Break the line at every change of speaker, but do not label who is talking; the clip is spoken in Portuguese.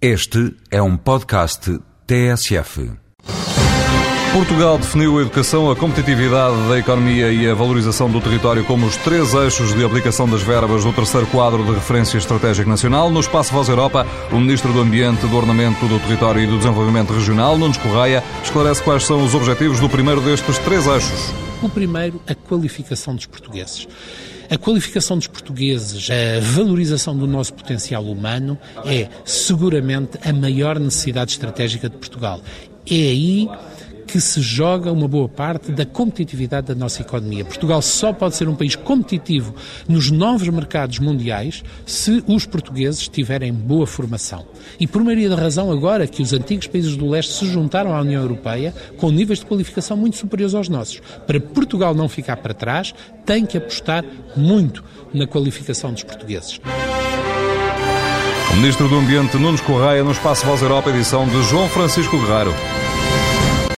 Este é um podcast TSF.
Portugal definiu a educação, a competitividade da economia e a valorização do território como os três eixos de aplicação das verbas do terceiro quadro de referência estratégica nacional. No Espaço Voz Europa, o Ministro do Ambiente, do Ornamento do Território e do Desenvolvimento Regional, Nunes Correia, esclarece quais são os objetivos do primeiro destes três eixos.
O primeiro, a qualificação dos portugueses. A qualificação dos portugueses, a valorização do nosso potencial humano é seguramente a maior necessidade estratégica de Portugal. É aí que se joga uma boa parte da competitividade da nossa economia. Portugal só pode ser um país competitivo nos novos mercados mundiais se os portugueses tiverem boa formação. E por maioria da razão, agora que os antigos países do leste se juntaram à União Europeia com níveis de qualificação muito superiores aos nossos. Para Portugal não ficar para trás, tem que apostar muito na qualificação dos portugueses.
O Ministro do Ambiente, Nunes Correia, no Espaço Voz Europa, edição de João Francisco Guerreiro.